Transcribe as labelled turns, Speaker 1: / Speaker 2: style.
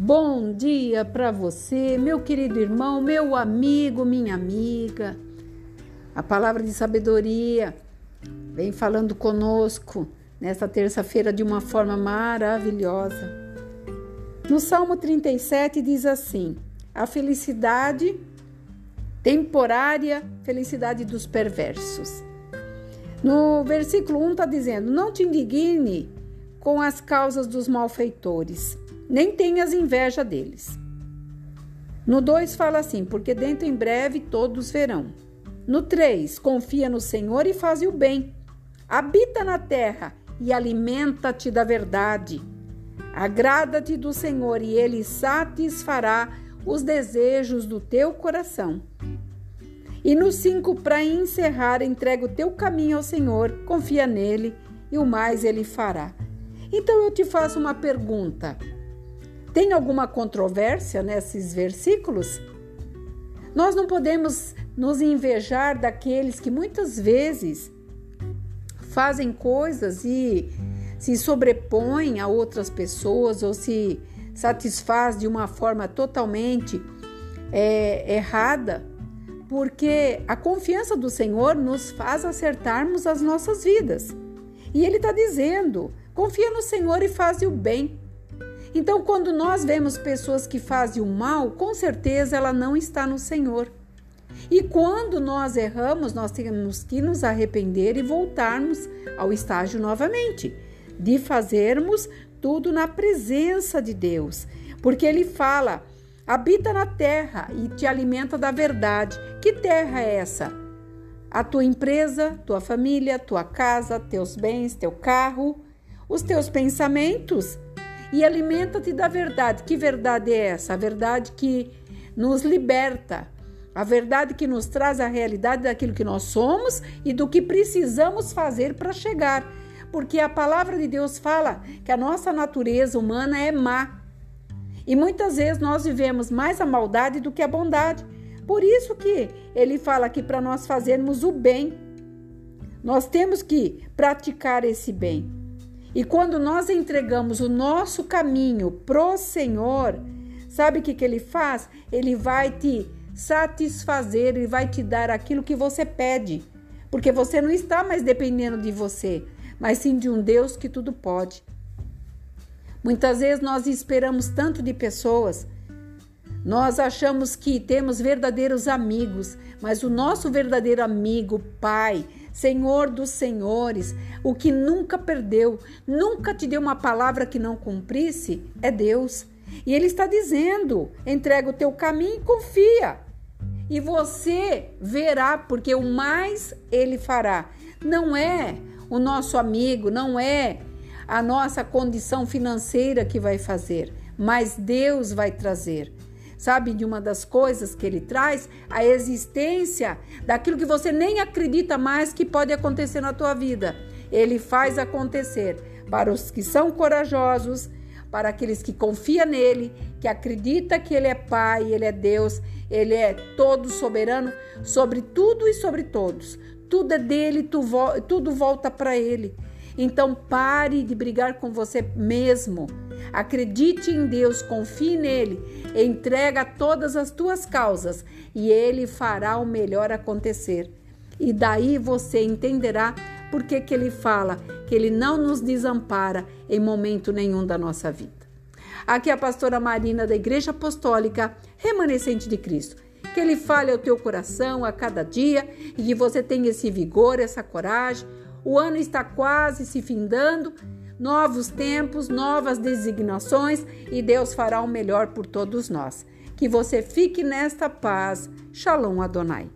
Speaker 1: Bom dia para você, meu querido irmão, meu amigo, minha amiga. A palavra de sabedoria vem falando conosco nesta terça-feira de uma forma maravilhosa. No Salmo 37 diz assim: A felicidade temporária, felicidade dos perversos. No versículo 1 está dizendo: Não te indigne com as causas dos malfeitores nem tenhas inveja deles. No 2 fala assim: porque dentro em breve todos verão. No 3, confia no Senhor e faz o bem. Habita na terra e alimenta-te da verdade. Agrada-te do Senhor e ele satisfará os desejos do teu coração. E no 5, para encerrar, entrega o teu caminho ao Senhor, confia nele e o mais ele fará. Então eu te faço uma pergunta. Tem alguma controvérsia nesses versículos? Nós não podemos nos invejar daqueles que muitas vezes fazem coisas e se sobrepõem a outras pessoas ou se satisfaz de uma forma totalmente é, errada, porque a confiança do Senhor nos faz acertarmos as nossas vidas. E Ele está dizendo: confia no Senhor e faz o bem. Então, quando nós vemos pessoas que fazem o mal, com certeza ela não está no Senhor. E quando nós erramos, nós temos que nos arrepender e voltarmos ao estágio novamente, de fazermos tudo na presença de Deus. Porque ele fala: habita na terra e te alimenta da verdade. Que terra é essa? A tua empresa, tua família, tua casa, teus bens, teu carro, os teus pensamentos e alimenta-te da verdade. Que verdade é essa? A verdade que nos liberta, a verdade que nos traz a realidade daquilo que nós somos e do que precisamos fazer para chegar. Porque a palavra de Deus fala que a nossa natureza humana é má. E muitas vezes nós vivemos mais a maldade do que a bondade. Por isso que ele fala que para nós fazermos o bem, nós temos que praticar esse bem. E quando nós entregamos o nosso caminho pro Senhor, sabe o que, que ele faz? Ele vai te satisfazer, ele vai te dar aquilo que você pede. Porque você não está mais dependendo de você, mas sim de um Deus que tudo pode. Muitas vezes nós esperamos tanto de pessoas, nós achamos que temos verdadeiros amigos, mas o nosso verdadeiro amigo, Pai, Senhor dos Senhores, o que nunca perdeu, nunca te deu uma palavra que não cumprisse, é Deus. E Ele está dizendo: entrega o teu caminho e confia. E você verá, porque o mais Ele fará. Não é o nosso amigo, não é a nossa condição financeira que vai fazer, mas Deus vai trazer. Sabe de uma das coisas que ele traz? A existência daquilo que você nem acredita mais que pode acontecer na tua vida. Ele faz acontecer para os que são corajosos, para aqueles que confiam nele, que acredita que ele é Pai, ele é Deus, ele é todo soberano sobre tudo e sobre todos. Tudo é dele, tudo volta para ele. Então pare de brigar com você mesmo. Acredite em Deus, confie nele, entrega todas as tuas causas e ele fará o melhor acontecer. E daí você entenderá por que, ele fala que ele não nos desampara em momento nenhum da nossa vida. Aqui é a pastora Marina da Igreja Apostólica Remanescente de Cristo. Que ele fale ao teu coração a cada dia e que você tenha esse vigor, essa coragem, o ano está quase se findando, novos tempos, novas designações e Deus fará o melhor por todos nós. Que você fique nesta paz. Shalom Adonai.